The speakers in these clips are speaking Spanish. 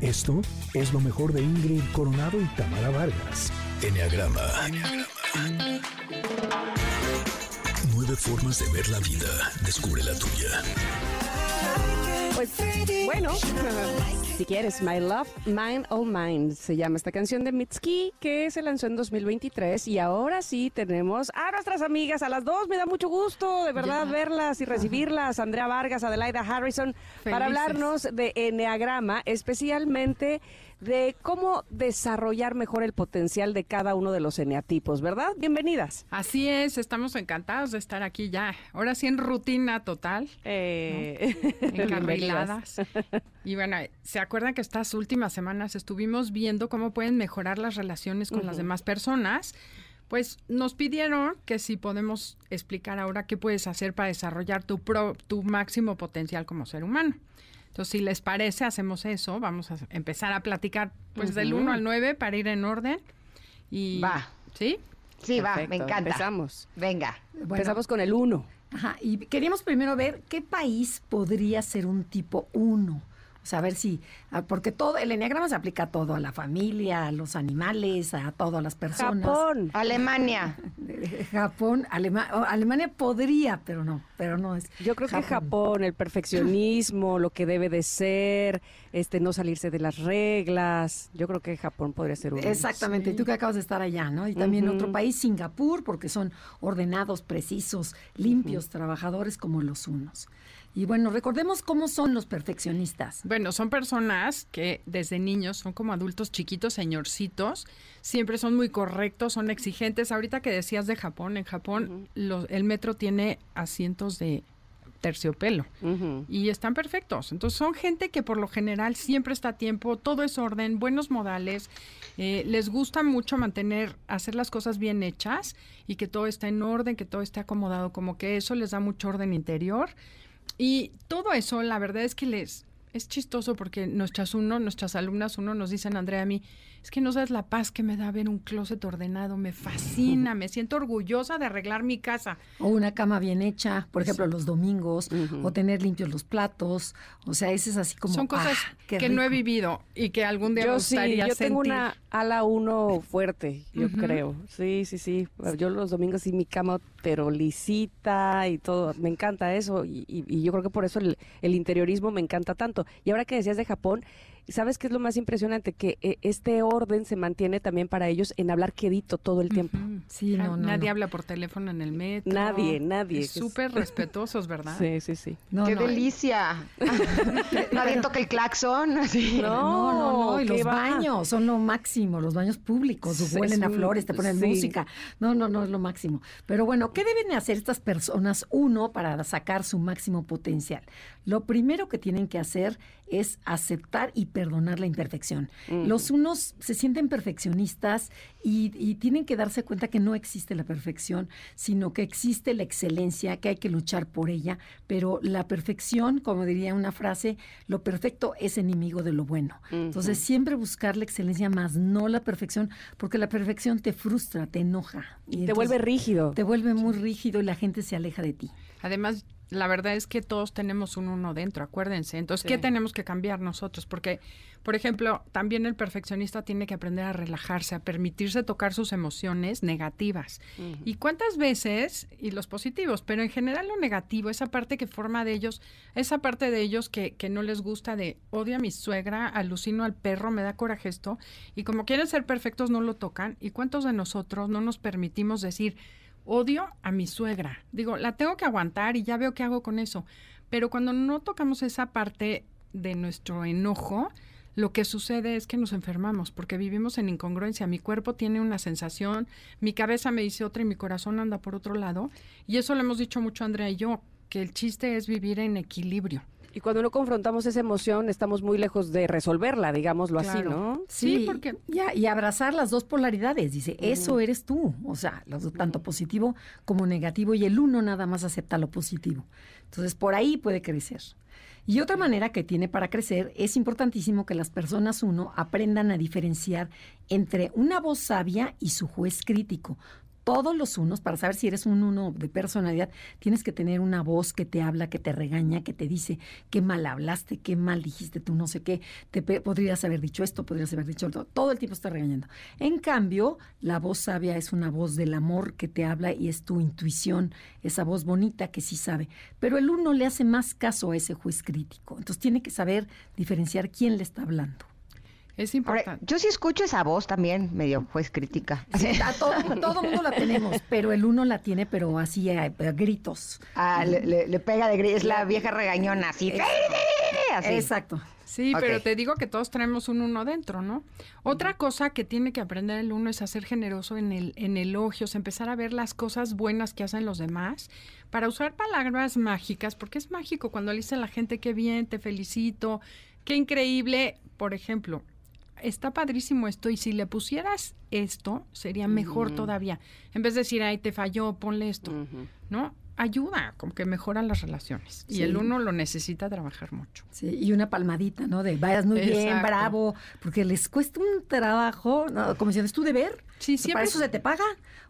Esto es lo mejor de Ingrid Coronado y Tamara Vargas. Enneagrama. Nueve formas de ver la vida. Descubre la tuya. Pues bueno, si quieres, My Love, Mind All Mind, se llama esta canción de Mitski que se lanzó en 2023 y ahora sí tenemos a nuestras amigas, a las dos, me da mucho gusto de verdad verlas y recibirlas, Andrea Vargas, Adelaida Harrison, para hablarnos de Enneagrama, especialmente de cómo desarrollar mejor el potencial de cada uno de los eneatipos, ¿verdad? Bienvenidas. Así es, estamos encantados de estar aquí ya. Ahora sí en rutina total. Eh, encarriladas. y bueno, ¿se acuerdan que estas últimas semanas estuvimos viendo cómo pueden mejorar las relaciones con las demás personas? Pues nos pidieron que si podemos explicar ahora qué puedes hacer para desarrollar tu, tu máximo potencial como ser humano. Entonces, si les parece, hacemos eso. Vamos a empezar a platicar pues del 1 al 9 para ir en orden. Y, va. ¿Sí? Sí, va, me encanta. Empezamos. Venga. Empezamos con el 1. Ajá, y queríamos primero ver qué país podría ser un tipo 1 saber si, ah, porque todo, el enneagrama se aplica a todo, a la familia, a los animales, a todas las personas. Japón, Alemania. Japón, Alemania podría, pero no, pero no es. Yo creo que Japón, el perfeccionismo, lo que debe de ser, este, no salirse de las reglas. Yo creo que Japón podría ser uno. Exactamente, y tú que acabas de estar allá, ¿no? Y también otro país, Singapur, porque son ordenados, precisos, limpios, trabajadores como los unos. Y bueno, recordemos cómo son los perfeccionistas. Bueno, son personas que desde niños son como adultos chiquitos, señorcitos, siempre son muy correctos, son exigentes. Ahorita que decías de Japón, en Japón el metro tiene asientos de terciopelo y están perfectos. Entonces son gente que por lo general siempre está a tiempo, todo es orden, buenos modales, eh, les gusta mucho mantener, hacer las cosas bien hechas y que todo está en orden, que todo esté acomodado, como que eso les da mucho orden interior y todo eso, la verdad es que les es chistoso porque nuestras uno, nuestras alumnas uno nos dicen, Andrea, a mí, es que no sabes la paz que me da ver un closet ordenado, me fascina, me siento orgullosa de arreglar mi casa. O una cama bien hecha, por ejemplo, los domingos, o tener limpios los platos, o sea, ese es así como... Son cosas ah, que no he vivido y que algún día yo me gustaría sí, yo tengo una ala uno fuerte, yo creo. Sí, sí, sí. Yo los domingos sí mi cama pero lisita y todo. Me encanta eso y, yo creo que por eso el, el interiorismo me encanta tanto. Y ahora que decías de Japón, ¿Sabes qué es lo más impresionante? Que eh, este orden se mantiene también para ellos en hablar quedito todo el tiempo. Sí, no, Nadie habla por teléfono en el metro. Nadie, nadie. Súper respetuosos, ¿verdad? Sí, sí, sí. ¡Qué delicia! nadie toca el claxon. No, no, no, Y los baños son lo máximo, los baños públicos. huelen a flores, te ponen música. No, no, no, es lo máximo. Pero bueno, ¿qué deben hacer estas personas, uno, para sacar su máximo potencial? Lo primero que tienen que hacer es aceptar y perdonar la imperfección. Los unos se sienten perfeccionistas y, tienen que darse cuenta que no existe la perfección, sino que existe la excelencia, que hay que luchar por ella, pero la perfección, como diría una frase, lo perfecto es enemigo de lo bueno. Entonces, siempre buscar la excelencia más no la perfección, porque la perfección te frustra, te enoja. Y te vuelve rígido. Te vuelve muy rígido y la gente se aleja de ti. Además, la verdad es que todos tenemos un uno dentro, acuérdense. Entonces, ¿qué tenemos que cambiar nosotros? Porque, por ejemplo, también el perfeccionista tiene que aprender a relajarse, a permitirse tocar sus emociones negativas. ¿Y cuántas veces, y los positivos, pero en general lo negativo, esa parte que forma de ellos, esa parte de ellos que, que no les gusta de odio a mi suegra, alucino al perro, me da coraje esto, y como quieren ser perfectos no lo tocan. ¿Y cuántos de nosotros no nos permitimos decir, odio a mi suegra. Digo, la tengo que aguantar y ya veo qué hago con eso. Pero cuando no tocamos esa parte de nuestro enojo, lo que sucede es que nos enfermamos porque vivimos en incongruencia. Mi cuerpo tiene una sensación, mi cabeza me dice otra y mi corazón anda por otro lado. Y eso lo hemos dicho mucho Andrea y yo, que el chiste es vivir en equilibrio. Y cuando no confrontamos esa emoción, estamos muy lejos de resolverla, digámoslo así, ¿no? Sí, porque ya y abrazar las dos polaridades, dice, eso eres tú, o sea, tanto positivo como negativo y el uno nada más acepta lo positivo. Entonces, por ahí puede crecer. Y otra manera que tiene para crecer es importantísimo que las personas uno aprendan a diferenciar entre una voz sabia y su juez crítico todos los unos, para saber si eres un uno de personalidad, tienes que tener una voz que te habla, que te regaña, que te dice qué mal hablaste, qué mal dijiste tú, no sé qué, te podrías haber dicho esto, podrías haber dicho esto, todo el tiempo está regañando. En cambio, la voz sabia es una voz del amor que te habla y es tu intuición, esa voz bonita que sí sabe. Pero el uno le hace más caso a ese juez crítico, entonces tiene que saber diferenciar quién le está hablando. Es importante. yo sí escucho esa voz también, medio pues crítica. todo, todo mundo la tenemos, pero el uno la tiene, pero así a, gritos. Ah, le, pega de gritos, es la vieja regañona, así. Exacto. Sí, pero te digo que todos tenemos un uno dentro, ¿no? Otra cosa que tiene que aprender el uno es a ser generoso en, el, en elogios, empezar a ver las cosas buenas que hacen los demás, para usar palabras mágicas, porque es mágico cuando le dice a la gente qué bien, te felicito, qué increíble. Por ejemplo, está padrísimo esto y si le pusieras esto, sería mejor todavía. En vez de decir, ay, te falló, ponle esto, ¿no? Ayuda, como que mejora las relaciones. Y el uno lo necesita trabajar mucho. Sí, y una palmadita, ¿no? De vayas muy bien, bravo, porque les cuesta un trabajo, como si es tu deber. Sí, siempre. Para eso se te paga.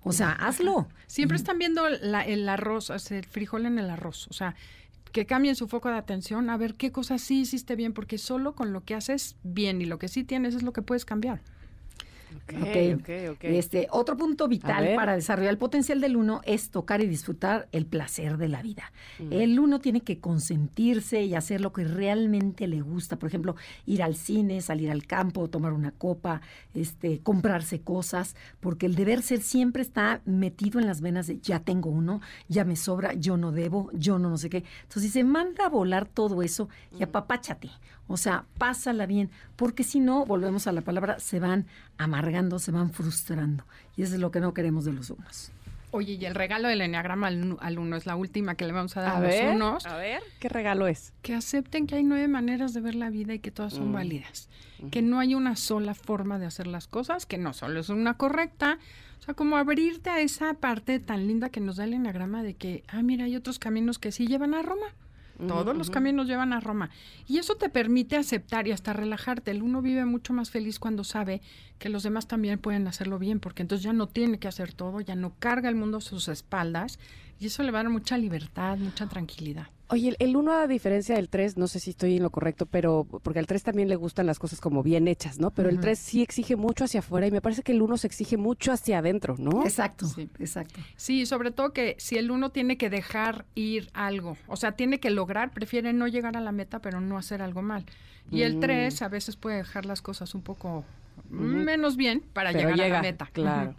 O sea, hazlo. Siempre están viendo el arroz, el frijol en el arroz. O sea, que cambien su foco de atención a ver qué cosas sí hiciste bien, porque solo con lo que haces bien y lo que sí tienes es lo que puedes cambiar. Okay, okay, okay. Este, otro punto vital para desarrollar el potencial del uno es tocar y disfrutar el placer de la vida. Mm. El uno tiene que consentirse y hacer lo que realmente le gusta. Por ejemplo, ir al cine, salir al campo, tomar una copa, este, comprarse cosas, porque el deber ser siempre está metido en las venas de ya tengo uno, ya me sobra, yo no debo, yo no no sé qué. Entonces, si se manda a volar todo eso y mm. apapáchate. O sea, pásala bien, porque si no, volvemos a la palabra, se van amargando, se van frustrando. Y eso es lo que no queremos de los unos. Oye, y el regalo del enneagrama al, uno es la última que le vamos a dar a, los unos. A ver, ¿qué regalo es? Que acepten que hay nueve maneras de ver la vida y que todas son mm. válidas. Que no hay una sola forma de hacer las cosas, que no solo es una correcta. O sea, como abrirte a esa parte tan linda que nos da el enneagrama de que, ah, mira, hay otros caminos que sí llevan a Roma. Todos los caminos llevan a Roma. Y eso te permite aceptar y hasta relajarte. El uno vive mucho más feliz cuando sabe que los demás también pueden hacerlo bien, porque entonces ya no tiene que hacer todo, ya no carga el mundo a sus espaldas y eso le va a dar mucha libertad, mucha tranquilidad. Oye, el 1 a diferencia del 3, no sé si estoy en lo correcto, pero porque al 3 también le gustan las cosas como bien hechas, ¿no? Pero el 3 sí exige mucho hacia afuera y me parece que el 1 se exige mucho hacia adentro, ¿no? Exacto, sí. exacto. Sí, sobre todo que si el 1 tiene que dejar ir algo, o sea, tiene que lograr, prefiere no llegar a la meta, pero no hacer algo mal. Y el 3 mm. a veces puede dejar las cosas un poco menos bien para llegar a la meta. Claro.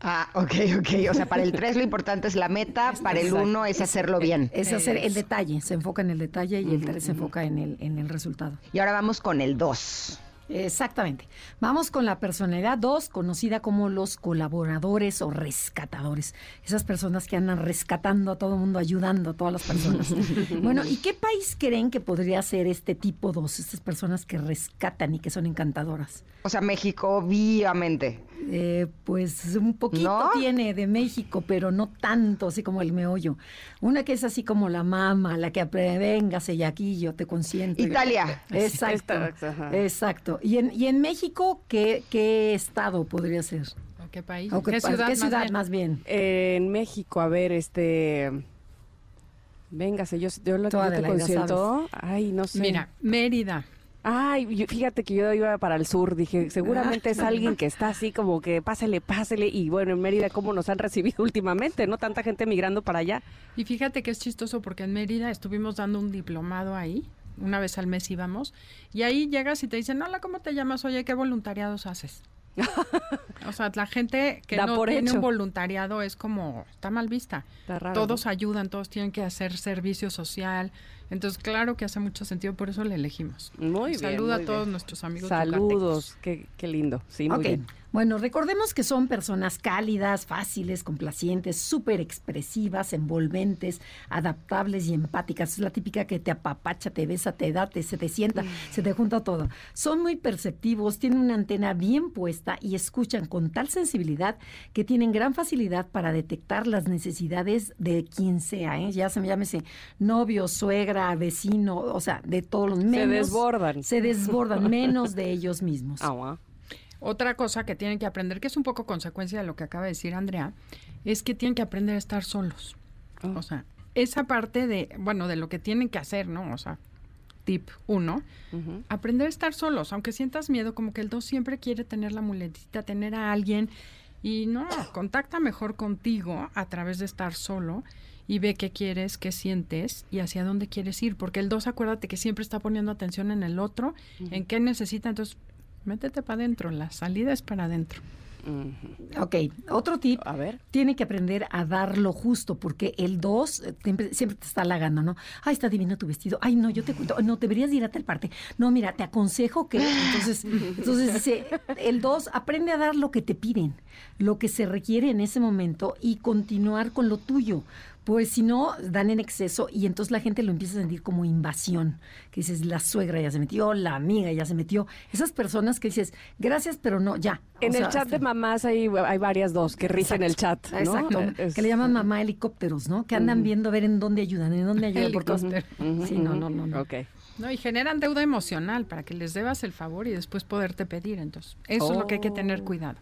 Ah, ok, ok. O sea, para el 3 lo importante es la meta, para el 1 es hacerlo bien. Es hacer el detalle, se enfoca en el detalle y el 3 se enfoca en el, en el resultado. Y ahora vamos con el 2. Exactamente. Vamos con la personalidad 2, conocida como los colaboradores o rescatadores. Esas personas que andan rescatando a todo el mundo, ayudando a todas las personas. bueno, ¿y qué país creen que podría ser este tipo 2? Estas personas que rescatan y que son encantadoras. O sea, México, vivamente. Eh, pues un poquito tiene de México, pero no tanto, así como el meollo. Una que es así como la mama, la que véngase y aquí yo te consiento. Italia. Exacto. Exacto. ¿Y en, y en México qué, qué estado podría ser? qué país? qué, ciudad, más, bien? en México, a ver, este... Véngase, yo, yo, lo, yo te consiento. Ay, no sé. Mira, Mérida. Ay, fíjate que yo iba para el sur, dije, seguramente es alguien que está así como que pásele, pásele, y bueno, en Mérida, ¿cómo nos han recibido últimamente? ¿No? Tanta gente migrando para allá. Y fíjate que es chistoso porque en Mérida estuvimos dando un diplomado ahí, una vez al mes íbamos, y ahí llegas y te dicen, hola, ¿cómo te llamas? Oye, ¿qué voluntariados haces? o sea, la gente que no tiene un voluntariado es como, está mal vista. todos ayudan, todos tienen que hacer servicio social, entonces, claro que hace mucho sentido, por eso le elegimos. Muy bien. Saluda a todos nuestros amigos. Saludos, qué, qué, lindo. Sí, muy bien. Bueno, recordemos que son personas cálidas, fáciles, complacientes, súper expresivas, envolventes, adaptables y empáticas. Es la típica que te apapacha, te besa, te da, te, se te sienta, se te junta todo. Son muy perceptivos, tienen una antena bien puesta y escuchan con tal sensibilidad que tienen gran facilidad para detectar las necesidades de quien sea, ¿eh? ya se me llámese novio, suegra, vecino, o sea, de todos los menos. Se desbordan. Se desbordan, menos de ellos mismos. Ah, Otra cosa que tienen que aprender, que es un poco consecuencia de lo que acaba de decir Andrea, es que tienen que aprender a estar solos. Oh. O sea, esa parte de, bueno, de lo que tienen que hacer, ¿no? O sea, tip uno, aprender a estar solos, aunque sientas miedo, como que el dos siempre quiere tener la muletita, tener a alguien, y no, contacta mejor contigo a través de estar solo y ve qué quieres, qué sientes y hacia dónde quieres ir, porque el dos, acuérdate que siempre está poniendo atención en el otro, en qué necesita, entonces métete para adentro, la salida es para adentro. Ok, otro tip. A ver. Tiene que aprender a dar lo justo, porque el 2 siempre, siempre te está halagando, ¿no? Ay, está divino tu vestido. Ay, no, yo te cuento. No, deberías ir a tal parte. No, mira, te aconsejo que. Entonces, entonces dice, el 2 aprende a dar lo que te piden, lo que se requiere en ese momento y continuar con lo tuyo. Pues si no, dan en exceso y entonces la gente lo empieza a sentir como invasión. Que dices, la suegra ya se metió, la amiga ya se metió. Esas personas que dices, gracias, pero no, ya. En O el sea, chat de mamás hay, hay varias dos que rigen el chat. ¿no? Exacto. Es- Que le llaman mamá helicópteros, ¿no? Que andan viendo a ver en dónde ayudan, en dónde ayudan. Porque, Helicóptero. sí, no, no, no. no. Ok. No, y generan deuda emocional para que les debas el favor y después poderte pedir. Entonces, eso es lo que hay que tener cuidado.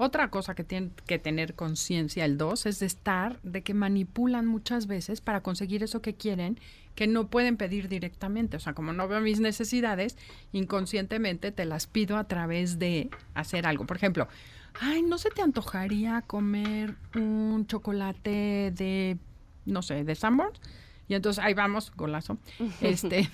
Otra cosa que tiene que tener conciencia el 2 es de estar, de que manipulan muchas veces para conseguir eso que quieren, que no pueden pedir directamente. O sea, como no veo mis necesidades, inconscientemente te las pido a través de hacer algo. Por ejemplo, ay, ¿no se te antojaría comer un chocolate de, no sé, de Sanborns? Y entonces ahí vamos, golazo. Este,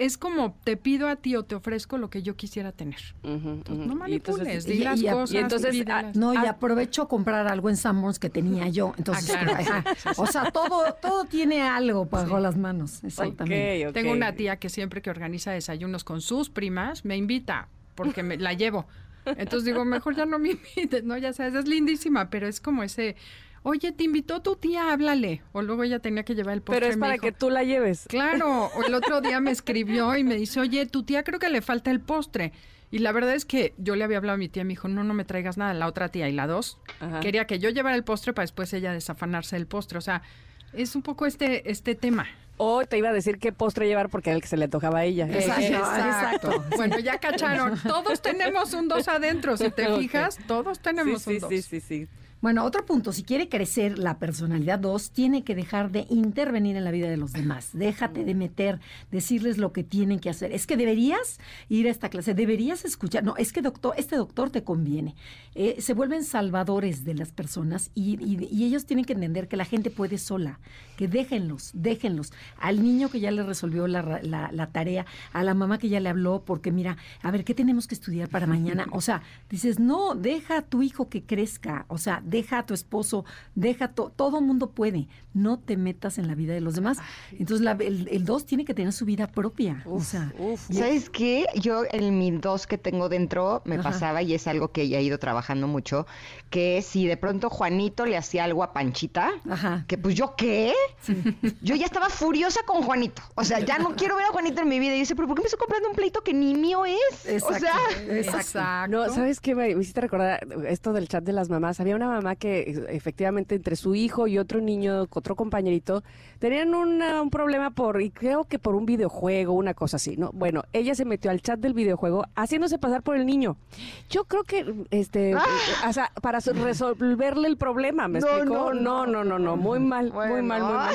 es como te pido a ti o te ofrezco lo que yo quisiera tener. Entonces, no Y entonces- manipules, y- di las y a- y cosas. entonces, pídelas. No, y Ah. aprovecho a comprar algo en Sanborns que tenía yo. Entonces, Ah, claro. ajá. o sea, todo, todo tiene algo bajo las manos. Exactamente. Ok, ok. Tengo una tía que siempre que organiza desayunos con sus primas, me invita porque me la llevo. Entonces digo, mejor ya no me invites, ¿no? Ya sabes, es lindísima, pero es como ese, oye, te invitó tu tía, háblale. O luego ella tenía que llevar el postre. Pero es para dijo, que tú la lleves. Claro, o el otro día me escribió y me dice, oye, tu tía creo que le falta el postre. Y la verdad es que yo le había hablado a mi tía, me dijo, no, no me traigas nada. La otra tía y la dos Ajá. quería que yo llevara el postre para después ella desafanarse del postre. O sea, es un poco este, este tema. O te iba a decir qué postre llevar porque era el que se le tocaba a ella. Exacto, exacto. Bueno, ya cacharon. Todos tenemos un dos adentro. Si te fijas, todos tenemos sí, un sí, dos. sí, sí, sí. Bueno, otro punto, si quiere crecer la personalidad 2, tiene que dejar de intervenir en la vida de los demás. Déjate de meter, decirles lo que tienen que hacer. Es que deberías ir a esta clase, deberías escuchar. No, es que doctor, este doctor te conviene. Eh, se vuelven salvadores de las personas y, ellos tienen que entender que la gente puede sola, que déjenlos, déjenlos. Al niño que ya le resolvió la, la- la tarea, a la mamá que ya le habló, porque mira, a ver, ¿qué tenemos que estudiar para mañana? O sea, dices, no, deja a tu hijo que crezca, o sea, deja a tu esposo, deja to- todo mundo puede, no te metas en la vida de los demás. Entonces, la- el, el dos tiene que tener su vida propia, o sea, Uf. ¿Sabes qué? Yo en mi dos que tengo dentro me Ajá. pasaba y es algo que ya he ido trabajando mucho, que si de pronto Juanito le hacía algo a Panchita, Ajá. que pues yo qué, yo ya estaba furiosa con Juanito. O sea, ya no quiero ver a Juanito en mi vida. Y yo dice, pero ¿por qué me estoy comprando un pleito que ni mío es? Exacto, O sea, exacto. Exacto. No, ¿sabes qué? Me, me hiciste recordar esto del chat de las mamás. Había una mamá que eh, efectivamente entre su hijo y otro niño, otro compañerito, tenían una- un problema por, y creo que por un videojuego, una cosa así, ¿no? Bueno, ella se metió al chat del videojuego haciéndose pasar por el niño. Yo creo que, este, eh, o sea, para so- resolverle el problema, ¿me No, explicó? no, No, no, no, no, muy mal, muy mal, muy mal.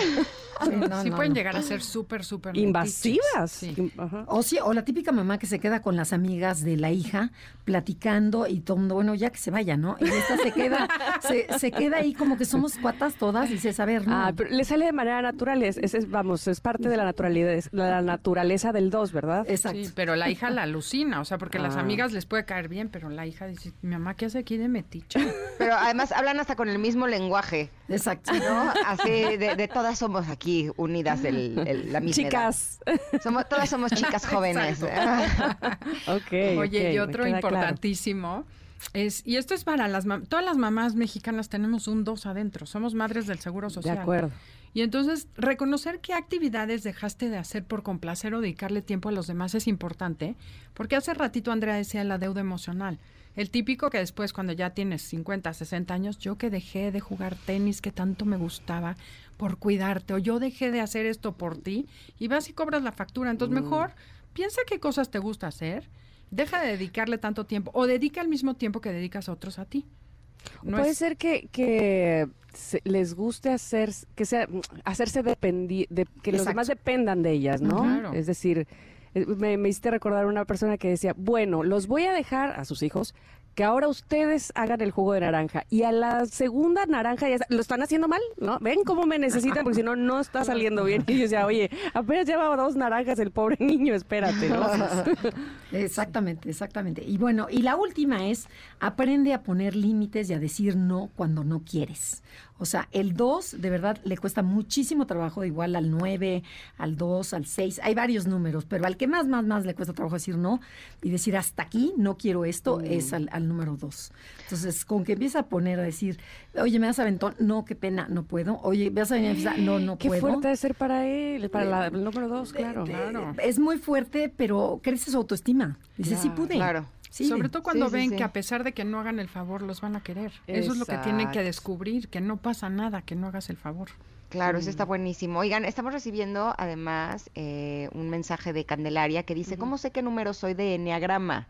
Sí, no, sí no, pueden no. llegar a ser súper, súper Invasivas. Sí. O sí, o la típica mamá que se queda con las amigas de la hija platicando y todo bueno, ya que se vaya, ¿no? Y esta se queda, se, se queda ahí como que somos cuatas todas y dices, a ver, no. Ah, pero le sale de manera natural, es, es- es- vamos, es parte de la naturaleza, la naturaleza del dos, ¿verdad? Exacto. Sí, pero la hija la alucina, o sea, porque las Ah. amigas les puede caer bien, pero la hija dice, mi mamá, ¿qué hace aquí de metiche? pero además hablan hasta con el mismo lenguaje, Exacto. ¿no? Así de, de todas somos aquí unidas del, el- la misma edad. Chicas. Somos, todas somos chicas jóvenes. ok. Oye, y otro claro. Es, y esto es para las mam- todas las mamás mexicanas tenemos un dos adentro, somos madres del Seguro De Social. acuerdo. Y entonces, reconocer qué actividades dejaste de hacer por complacer o dedicarle tiempo a los demás es importante, porque hace ratito Andrea decía la deuda emocional. El típico que después, cuando ya tienes 50, 60 años, yo que dejé de jugar tenis que tanto me gustaba por cuidarte, o yo dejé de hacer esto por ti, y vas y cobras la factura. Entonces, mejor piensa qué cosas te gusta hacer Deja de dedicarle tanto tiempo o dedica el mismo tiempo que dedicas a otros a ti. Puede ser que, que les guste hacer, que sea, hacerse dependir, de, que los demás dependan de ellas, ¿no? Es decir, eh, me, me hiciste recordar una persona que decía, bueno, los voy a dejar a sus hijos que ahora ustedes hagan el jugo de naranja y a la segunda naranja ya lo están haciendo mal, ¿no? Ven cómo me necesitan porque si no, no está saliendo bien. Y yo decía, oye, apenas llevaba dos naranjas el pobre niño, espérate, ¿no? exactamente, exactamente. Y bueno, y la última es, aprende a poner límites y a decir no cuando no quieres. O sea, el 2 de verdad le cuesta muchísimo trabajo, igual al 9, al 2, al 6. Hay varios números, pero al que más, más, más le cuesta trabajo decir no y decir hasta aquí, no quiero esto, mm. es al, número 2. Entonces, con que empieza a poner a decir, oye, me das aventón, no, qué pena, no puedo. Oye, me vas a venir a no, no puedo. Qué fuerte de ser para él, para el número 2, claro, claro. Es muy fuerte, pero crece su autoestima. Dice, sí pude. Claro. Sobre todo cuando ven que a pesar de que no hagan el favor, los van a querer. Eso es lo que tienen que descubrir, que no pasa nada, que no hagas el favor. Claro, eso está buenísimo. Oigan, estamos recibiendo además eh, un mensaje de Candelaria que dice, ¿cómo sé qué número soy de Enneagrama?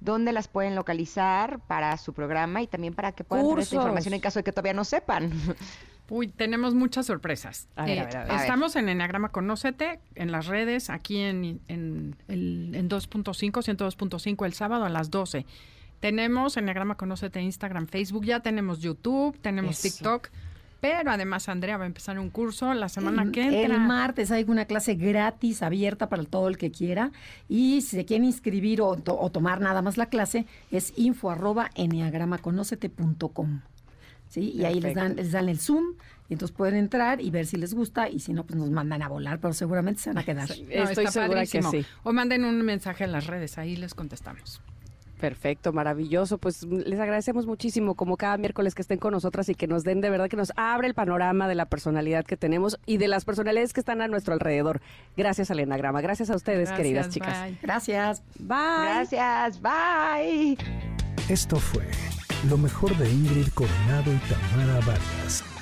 ¿Dónde las pueden localizar para su programa y también para que puedan tener esta información en caso de que todavía no sepan? Uy, tenemos muchas sorpresas. Eh, estamos en Enneagrama Conócete, en las redes, aquí en, en, en 2.5, 102.5 el sábado a las 12. Tenemos Enneagrama Conócete Instagram, Facebook, ya tenemos YouTube, tenemos TikTok. Pero además Andrea va a empezar un curso la semana que entra. El martes hay una clase gratis, abierta para todo el que quiera. Y si se quieren inscribir o, tomar nada más la clase, es info arroba enneagramaconocete.com. ¿sí? Y ahí les dan, les dan el Zoom y entonces pueden entrar y ver si les gusta y si no, pues nos mandan a volar, pero seguramente se van a quedar. Estoy segura que sí. O manden un mensaje en las redes, ahí les contestamos. Perfecto, maravilloso. Pues les agradecemos muchísimo como cada miércoles que estén con nosotras y que nos den de verdad que nos abre el panorama de la personalidad que tenemos y de las personalidades que están a nuestro alrededor. Gracias al Enagrama. Gracias a ustedes, queridas chicas. Gracias. Bye. Gracias. Bye. Esto fue lo mejor de Ingrid Coronado y Tamara Vargas.